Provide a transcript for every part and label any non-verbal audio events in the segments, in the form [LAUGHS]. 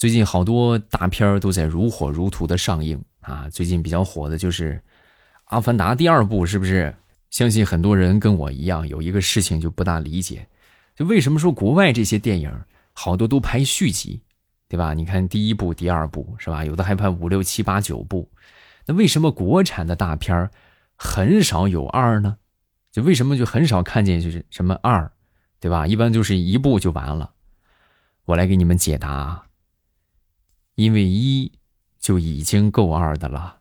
最近好多大片儿都在如火如荼的上映啊！最近比较火的就是《阿凡达》第二部，是不是？相信很多人跟我一样，有一个事情就不大理解，就为什么说国外这些电影好多都拍续集，对吧？你看第一部、第二部，是吧？有的还拍五六七八九部，那为什么国产的大片儿很少有二呢？就为什么就很少看见就是什么二，对吧？一般就是一部就完了。我来给你们解答。因为一就已经够二的了，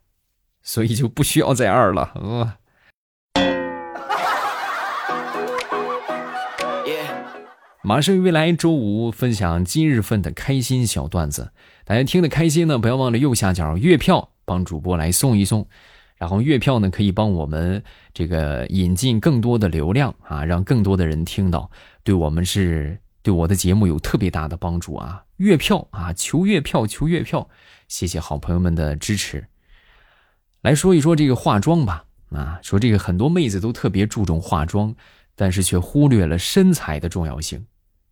所以就不需要再二了。呃，马上未来周五分享今日份的开心小段子，大家听得开心呢，不要忘了右下角月票帮主播来送一送，然后月票呢可以帮我们这个引进更多的流量啊，让更多的人听到，对我们是对我的节目有特别大的帮助啊。月票啊，求月票，求月票！谢谢好朋友们的支持。来说一说这个化妆吧，啊，说这个很多妹子都特别注重化妆，但是却忽略了身材的重要性。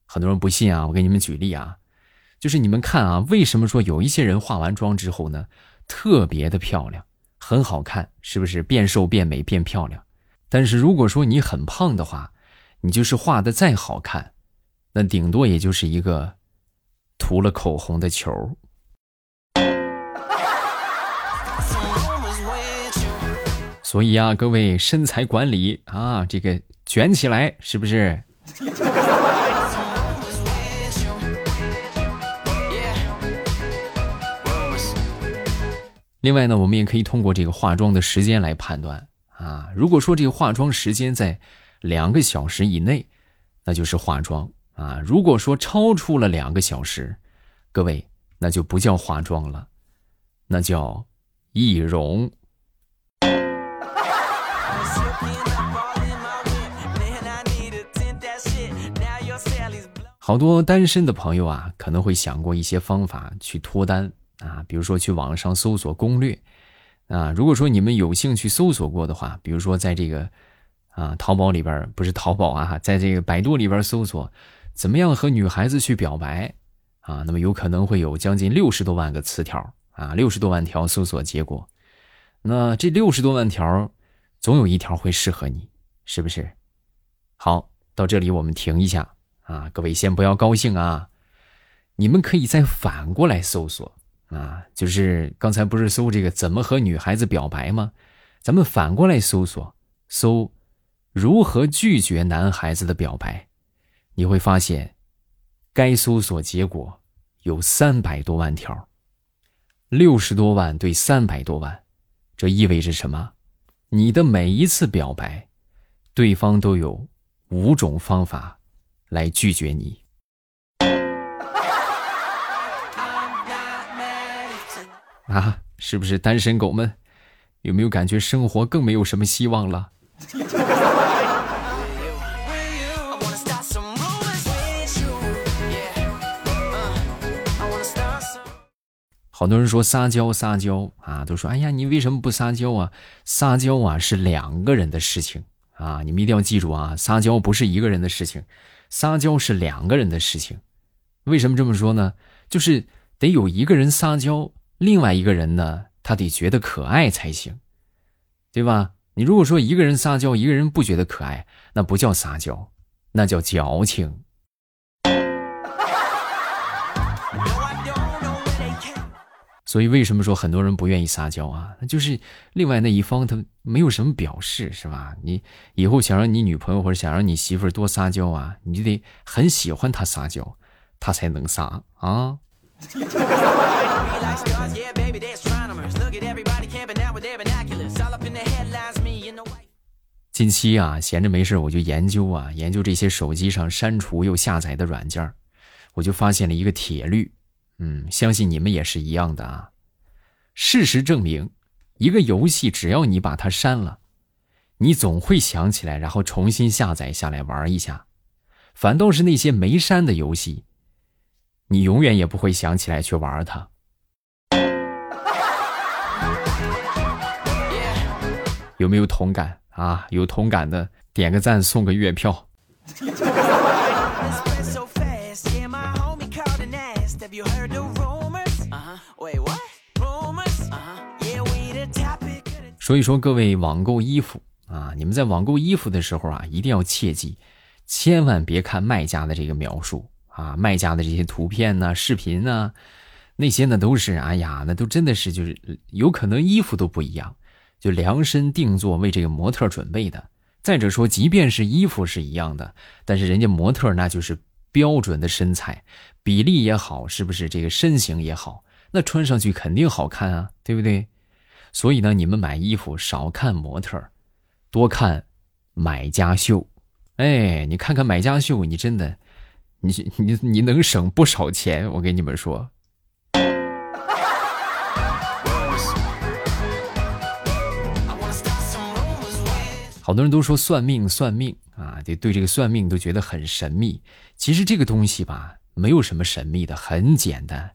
很多人不信啊，我给你们举例啊，就是你们看啊，为什么说有一些人化完妆之后呢，特别的漂亮，很好看，是不是变瘦变美变漂亮？但是如果说你很胖的话，你就是画的再好看，那顶多也就是一个。涂了口红的球，[LAUGHS] 所以啊，各位身材管理啊，这个卷起来是不是？另外呢，我们也可以通过这个化妆的时间来判断啊。如果说这个化妆时间在两个小时以内，那就是化妆。啊，如果说超出了两个小时，各位那就不叫化妆了，那叫易容。好多单身的朋友啊，可能会想过一些方法去脱单啊，比如说去网上搜索攻略啊。如果说你们有兴趣搜索过的话，比如说在这个啊淘宝里边，不是淘宝啊，在这个百度里边搜索。怎么样和女孩子去表白啊？那么有可能会有将近六十多万个词条啊，六十多万条搜索结果。那这六十多万条，总有一条会适合你，是不是？好，到这里我们停一下啊，各位先不要高兴啊，你们可以再反过来搜索啊，就是刚才不是搜这个怎么和女孩子表白吗？咱们反过来搜索，搜如何拒绝男孩子的表白。你会发现，该搜索结果有三百多万条，六十多万对三百多万，这意味着什么？你的每一次表白，对方都有五种方法来拒绝你。啊，是不是单身狗们？有没有感觉生活更没有什么希望了？好多人说撒娇撒娇啊，都说哎呀，你为什么不撒娇啊？撒娇啊是两个人的事情啊，你们一定要记住啊，撒娇不是一个人的事情，撒娇是两个人的事情。为什么这么说呢？就是得有一个人撒娇，另外一个人呢，他得觉得可爱才行，对吧？你如果说一个人撒娇，一个人不觉得可爱，那不叫撒娇，那叫矫情。所以，为什么说很多人不愿意撒娇啊？那就是另外那一方他没有什么表示，是吧？你以后想让你女朋友或者想让你媳妇儿多撒娇啊，你就得很喜欢她撒娇，她才能撒啊。近期啊，闲着没事我就研究啊，研究这些手机上删除又下载的软件我就发现了一个铁律。嗯，相信你们也是一样的啊。事实证明，一个游戏只要你把它删了，你总会想起来，然后重新下载下来玩一下。反倒是那些没删的游戏，你永远也不会想起来去玩它。有没有同感啊？有同感的点个赞，送个月票。所以说，各位网购衣服啊，你们在网购衣服的时候啊，一定要切记，千万别看卖家的这个描述啊，卖家的这些图片呢、视频呢，那些呢都是，哎呀，那都真的是就是有可能衣服都不一样，就量身定做为这个模特准备的。再者说，即便是衣服是一样的，但是人家模特那就是标准的身材比例也好，是不是这个身形也好，那穿上去肯定好看啊，对不对？所以呢，你们买衣服少看模特，多看买家秀。哎，你看看买家秀，你真的，你你你能省不少钱。我跟你们说，好多人都说算命算命啊，得对这个算命都觉得很神秘。其实这个东西吧，没有什么神秘的，很简单。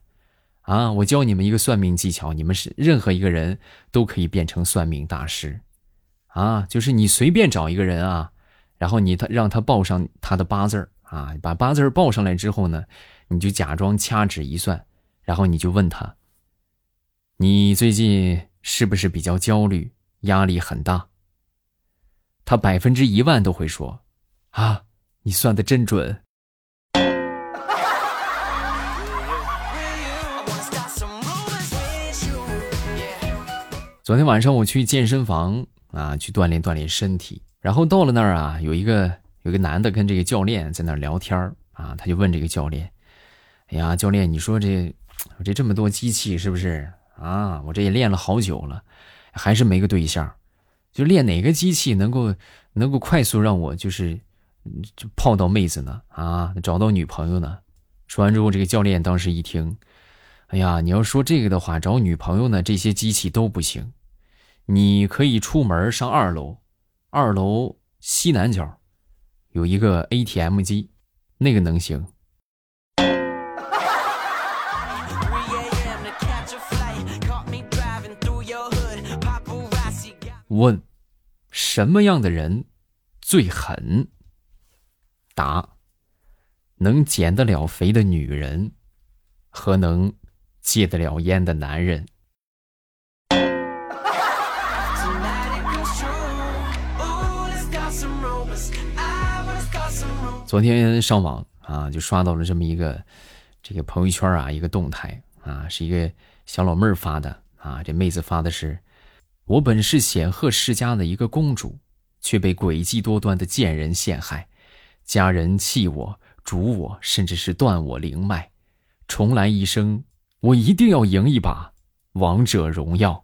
啊！我教你们一个算命技巧，你们是任何一个人都可以变成算命大师，啊，就是你随便找一个人啊，然后你他让他报上他的八字啊，把八字报上来之后呢，你就假装掐指一算，然后你就问他，你最近是不是比较焦虑，压力很大？他百分之一万都会说，啊，你算的真准。昨天晚上我去健身房啊，去锻炼锻炼身体。然后到了那儿啊，有一个有个男的跟这个教练在那儿聊天啊，他就问这个教练：“哎呀，教练，你说这这这么多机器是不是啊？我这也练了好久了，还是没个对象，就练哪个机器能够能够快速让我就是就泡到妹子呢？啊，找到女朋友呢？”说完之后，这个教练当时一听。哎呀，你要说这个的话，找女朋友呢，这些机器都不行。你可以出门上二楼，二楼西南角有一个 ATM 机，那个能行。问：什么样的人最狠？答：能减得了肥的女人和能。戒得了烟的男人。昨天上网啊，就刷到了这么一个这个朋友圈啊，一个动态啊，是一个小老妹儿发的啊。这妹子发的是：我本是显赫世家的一个公主，却被诡计多端的贱人陷害，家人弃我、逐我，甚至是断我灵脉，重来一生。我一定要赢一把王者荣耀。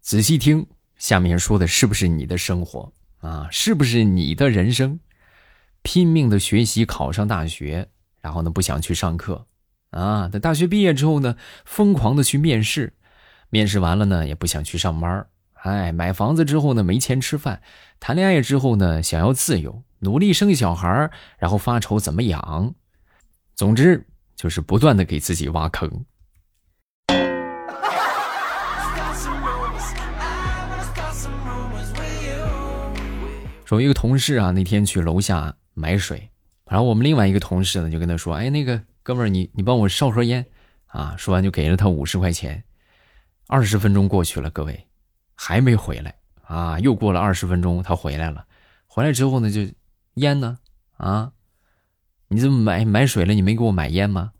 仔细听，下面说的是不是你的生活啊？是不是你的人生？拼命的学习，考上大学，然后呢，不想去上课啊。等大学毕业之后呢，疯狂的去面试，面试完了呢，也不想去上班哎，买房子之后呢，没钱吃饭；谈恋爱之后呢，想要自由，努力生小孩然后发愁怎么养。总之就是不断的给自己挖坑。说一个同事啊，那天去楼下买水，然后我们另外一个同事呢，就跟他说：“哎，那个哥们儿，你你帮我烧盒烟啊。”说完就给了他五十块钱。二十分钟过去了，各位。还没回来啊！又过了二十分钟，他回来了。回来之后呢，就烟呢？啊，你怎么买买水了？你没给我买烟吗？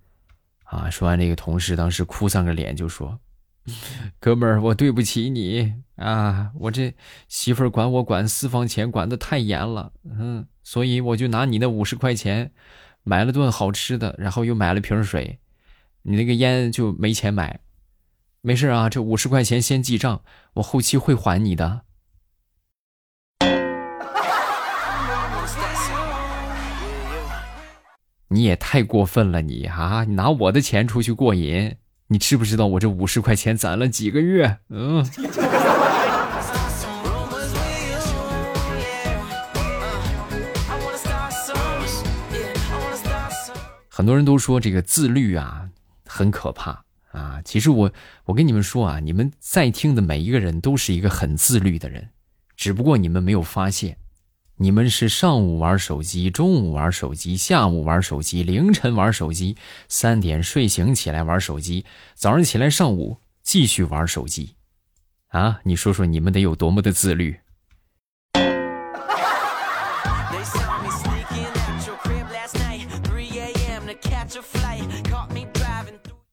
啊！说完，这个同事当时哭丧着脸就说：“ [LAUGHS] 哥们儿，我对不起你啊！我这媳妇儿管我管私房钱管的太严了，嗯，所以我就拿你那五十块钱买了顿好吃的，然后又买了瓶水，你那个烟就没钱买。”没事啊，这五十块钱先记账，我后期会还你的。[LAUGHS] 你也太过分了，你啊！你拿我的钱出去过瘾，你知不知道我这五十块钱攒了几个月？嗯。很多人都说这个自律啊，很可怕。啊，其实我我跟你们说啊，你们在听的每一个人都是一个很自律的人，只不过你们没有发现。你们是上午玩手机，中午玩手机，下午玩手机，凌晨玩手机，三点睡醒起来玩手机，早上起来上午继续玩手机，啊？你说说你们得有多么的自律？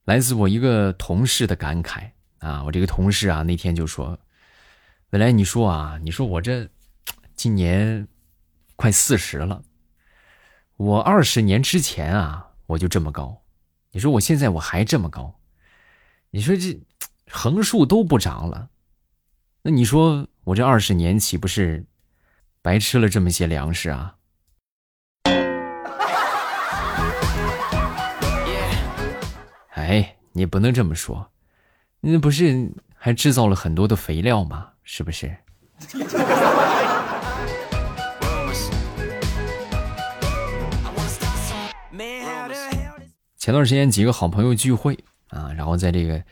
来自我一个同事的感慨。啊，我这个同事啊那天就说：“本来你说啊，你说我这今年快四十了，我二十年之前啊我就这么高，你说我现在我还这么高，你说这横竖都不长了，那你说我这二十年岂不是白吃了这么些粮食啊？”哎，你不能这么说，那不是还制造了很多的肥料吗？是不是？前段时间几个好朋友聚会啊，然后在这个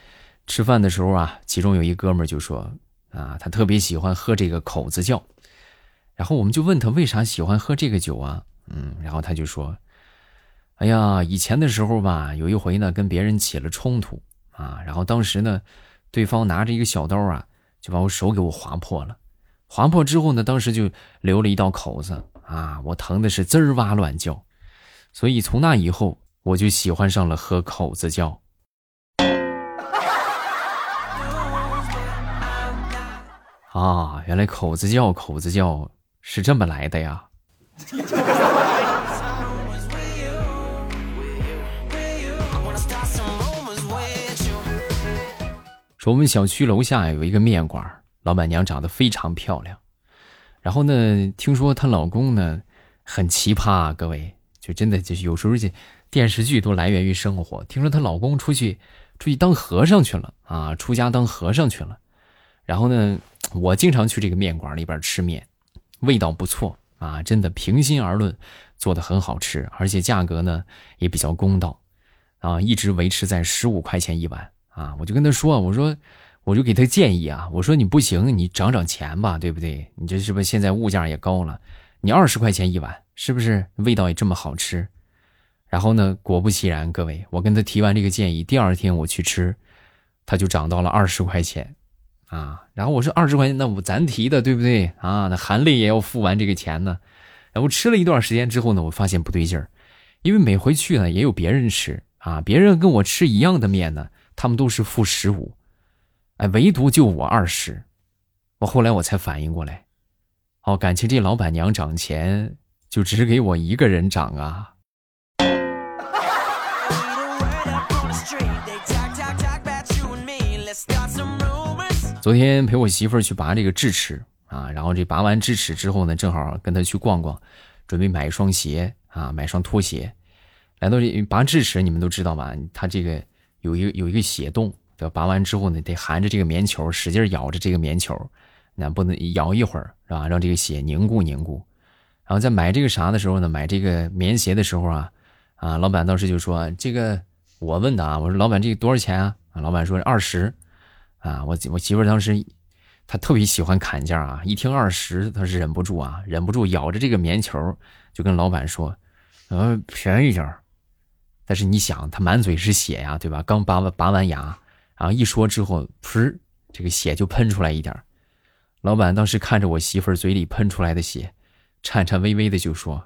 吃饭的时候啊，其中有一哥们就说啊，他特别喜欢喝这个口子窖，然后我们就问他为啥喜欢喝这个酒啊？嗯，然后他就说。哎呀，以前的时候吧，有一回呢，跟别人起了冲突啊，然后当时呢，对方拿着一个小刀啊，就把我手给我划破了，划破之后呢，当时就留了一道口子啊，我疼的是滋儿哇乱叫，所以从那以后，我就喜欢上了喝口子叫。啊，原来口子叫口子叫是这么来的呀。说我们小区楼下有一个面馆，老板娘长得非常漂亮。然后呢，听说她老公呢很奇葩，各位就真的就是有时候这电视剧都来源于生活。听说她老公出去出去当和尚去了啊，出家当和尚去了。然后呢，我经常去这个面馆里边吃面，味道不错啊，真的平心而论，做的很好吃，而且价格呢也比较公道啊，一直维持在十五块钱一碗。啊，我就跟他说，我说，我就给他建议啊，我说你不行，你涨涨钱吧，对不对？你这是不是现在物价也高了？你二十块钱一碗，是不是味道也这么好吃？然后呢，果不其然，各位，我跟他提完这个建议，第二天我去吃，他就涨到了二十块钱，啊，然后我说二十块钱，那我咱提的对不对啊？那含泪也要付完这个钱呢。然后吃了一段时间之后呢，我发现不对劲儿，因为每回去呢也有别人吃啊，别人跟我吃一样的面呢。他们都是负十五，哎，唯独就我二十。我后来我才反应过来，哦，感情这老板娘涨钱就只给我一个人涨啊。昨天陪我媳妇儿去拔这个智齿啊，然后这拔完智齿之后呢，正好跟她去逛逛，准备买一双鞋啊，买双拖鞋。来到这拔智齿，你们都知道吧？他这个。有一个有一个血洞，对吧？拔完之后呢，得含着这个棉球，使劲咬着这个棉球，那不能咬一会儿，是吧？让这个血凝固凝固。然后在买这个啥的时候呢，买这个棉鞋的时候啊，啊，老板当时就说：“这个我问的啊，我说老板这个多少钱啊？”啊，老板说二十。啊，我我媳妇当时她特别喜欢砍价啊，一听二十，她是忍不住啊，忍不住咬着这个棉球，就跟老板说：“呃，便宜点儿。”但是你想，他满嘴是血呀，对吧？刚拔完拔完牙，然后一说之后，噗，这个血就喷出来一点老板当时看着我媳妇儿嘴里喷出来的血，颤颤巍巍的就说：“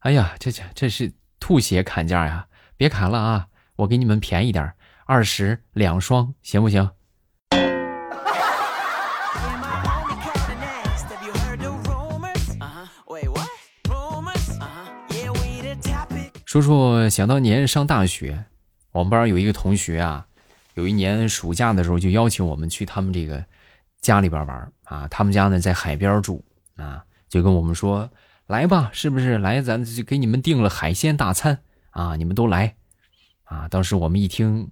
哎呀，这这这是吐血砍价呀！别砍了啊，我给你们便宜点二十两双，行不行？”说说想当年上大学，我们班有一个同学啊，有一年暑假的时候就邀请我们去他们这个家里边玩啊。他们家呢在海边住啊，就跟我们说来吧，是不是来？咱就给你们订了海鲜大餐啊，你们都来啊。当时我们一听，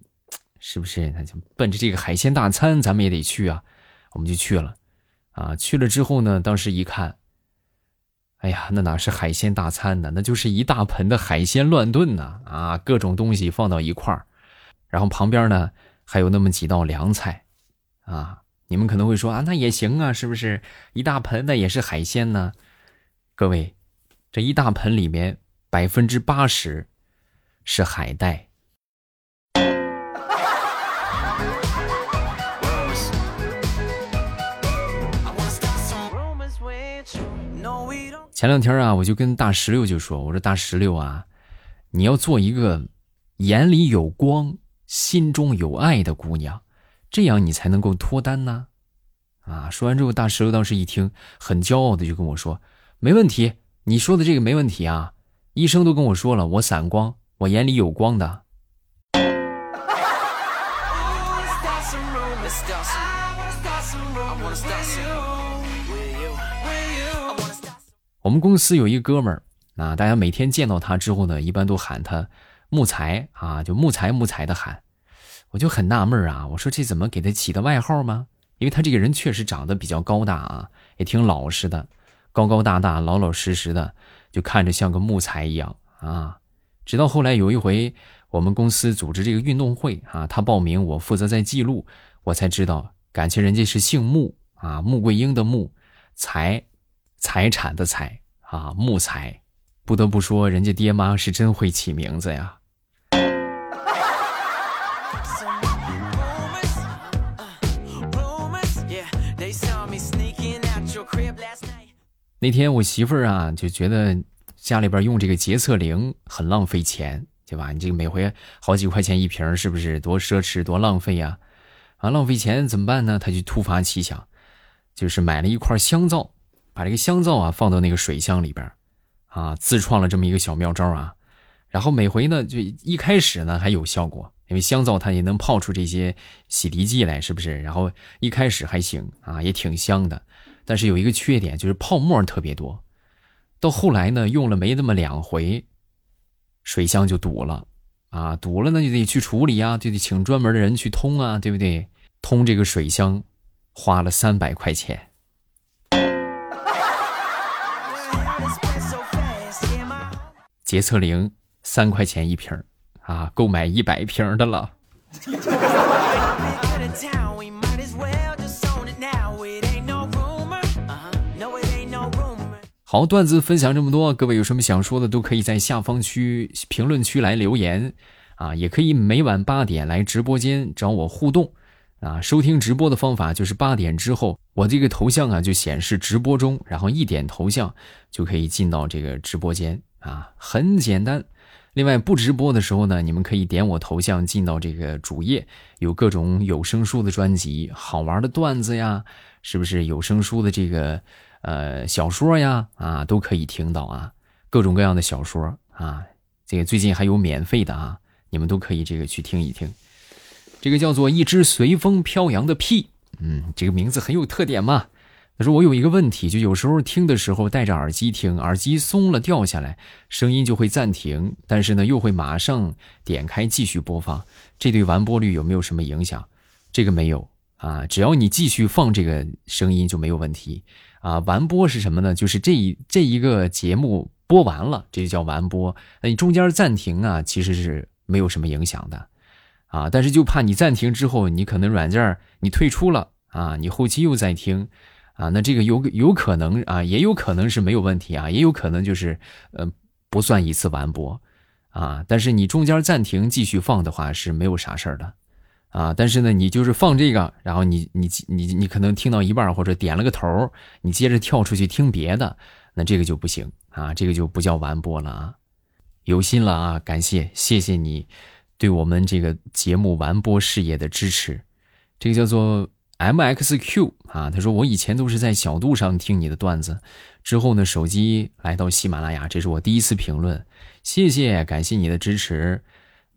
是不是那就奔着这个海鲜大餐，咱们也得去啊？我们就去了啊。去了之后呢，当时一看。哎呀，那哪是海鲜大餐呢？那就是一大盆的海鲜乱炖呢！啊，各种东西放到一块儿，然后旁边呢还有那么几道凉菜，啊，你们可能会说啊，那也行啊，是不是？一大盆那也是海鲜呢？各位，这一大盆里面百分之八十是海带。前两天啊，我就跟大石榴就说：“我说大石榴啊，你要做一个眼里有光、心中有爱的姑娘，这样你才能够脱单呢。”啊，说完之后，大石榴当时一听，很骄傲的就跟我说：“没问题，你说的这个没问题啊，医生都跟我说了，我散光，我眼里有光的。”我们公司有一哥们儿，啊，大家每天见到他之后呢，一般都喊他木材啊，就木材木材的喊。我就很纳闷啊，我说这怎么给他起的外号吗？因为他这个人确实长得比较高大啊，也挺老实的，高高大大、老老实实的，就看着像个木材一样啊。直到后来有一回，我们公司组织这个运动会啊，他报名，我负责在记录，我才知道，感情人家是姓穆啊，穆桂英的穆，才。财产的财啊，木材，不得不说，人家爹妈是真会起名字呀。那天我媳妇儿啊就觉得家里边用这个洁厕灵很浪费钱，对吧？你这个每回好几块钱一瓶，是不是多奢侈多浪费呀？啊，浪费钱怎么办呢？她就突发奇想，就是买了一块香皂。把这个香皂啊放到那个水箱里边，啊，自创了这么一个小妙招啊。然后每回呢，就一开始呢还有效果，因为香皂它也能泡出这些洗涤剂来，是不是？然后一开始还行啊，也挺香的。但是有一个缺点，就是泡沫特别多。到后来呢，用了没那么两回，水箱就堵了啊，堵了那就得去处理啊，就得请专门的人去通啊，对不对？通这个水箱花了三百块钱。洁厕灵三块钱一瓶啊，够买一百瓶的了。好，段子分享这么多，各位有什么想说的，都可以在下方区评论区来留言啊，也可以每晚八点来直播间找我互动啊。收听直播的方法就是八点之后，我这个头像啊就显示直播中，然后一点头像就可以进到这个直播间。啊，很简单。另外，不直播的时候呢，你们可以点我头像进到这个主页，有各种有声书的专辑、好玩的段子呀，是不是有声书的这个呃小说呀？啊，都可以听到啊，各种各样的小说啊。这个最近还有免费的啊，你们都可以这个去听一听。这个叫做一只随风飘扬的屁，嗯，这个名字很有特点嘛。他说：“我有一个问题，就有时候听的时候戴着耳机听，耳机松了掉下来，声音就会暂停，但是呢又会马上点开继续播放，这对完播率有没有什么影响？这个没有啊，只要你继续放这个声音就没有问题啊。完播是什么呢？就是这一这一个节目播完了，这就叫完播。那你中间暂停啊，其实是没有什么影响的啊，但是就怕你暂停之后，你可能软件你退出了啊，你后期又在听。”啊，那这个有有可能啊，也有可能是没有问题啊，也有可能就是，呃，不算一次完播，啊，但是你中间暂停继续放的话是没有啥事儿的，啊，但是呢，你就是放这个，然后你你你你可能听到一半或者点了个头，你接着跳出去听别的，那这个就不行啊，这个就不叫完播了啊，有心了啊，感谢谢谢你对我们这个节目完播事业的支持，这个叫做。M X Q 啊，他说我以前都是在小度上听你的段子，之后呢，手机来到喜马拉雅，这是我第一次评论，谢谢，感谢你的支持。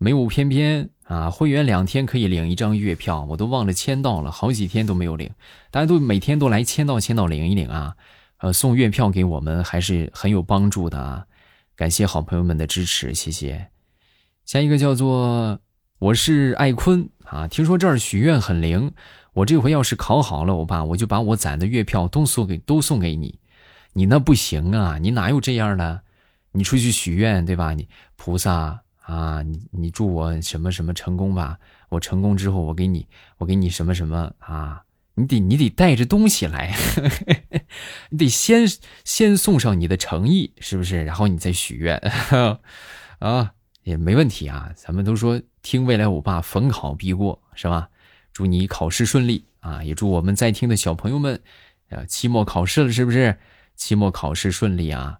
没有偏偏啊，会员两天可以领一张月票，我都忘了签到了，好几天都没有领，大家都每天都来签到签到领一领啊，呃，送月票给我们还是很有帮助的啊，感谢好朋友们的支持，谢谢。下一个叫做我是艾坤啊，听说这儿许愿很灵。我这回要是考好了，我爸我就把我攒的月票都送给都送给你，你那不行啊！你哪有这样的？你出去许愿对吧？你菩萨啊，你你祝我什么什么成功吧！我成功之后，我给你我给你什么什么啊？你得你得带着东西来，[LAUGHS] 你得先先送上你的诚意，是不是？然后你再许愿，[LAUGHS] 啊，也没问题啊。咱们都说听未来欧巴逢考必过，是吧？祝你考试顺利啊！也祝我们在听的小朋友们，呃，期末考试了，是不是？期末考试顺利啊！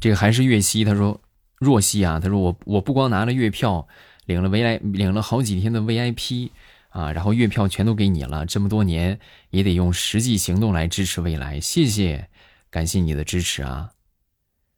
这个还是月西，他说若曦啊，他说我我不光拿了月票，领了 V I 领了好几天的 V I P。啊，然后月票全都给你了，这么多年也得用实际行动来支持未来，谢谢，感谢你的支持啊！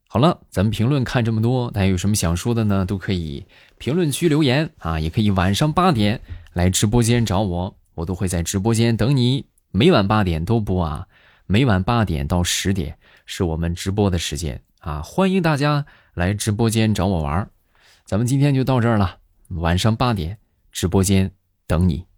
好了，咱们评论看这么多，大家有什么想说的呢？都可以评论区留言啊，也可以晚上八点来直播间找我，我都会在直播间等你，每晚八点都播啊，每晚八点到十点是我们直播的时间啊，欢迎大家来直播间找我玩咱们今天就到这儿了，晚上八点直播间。等你。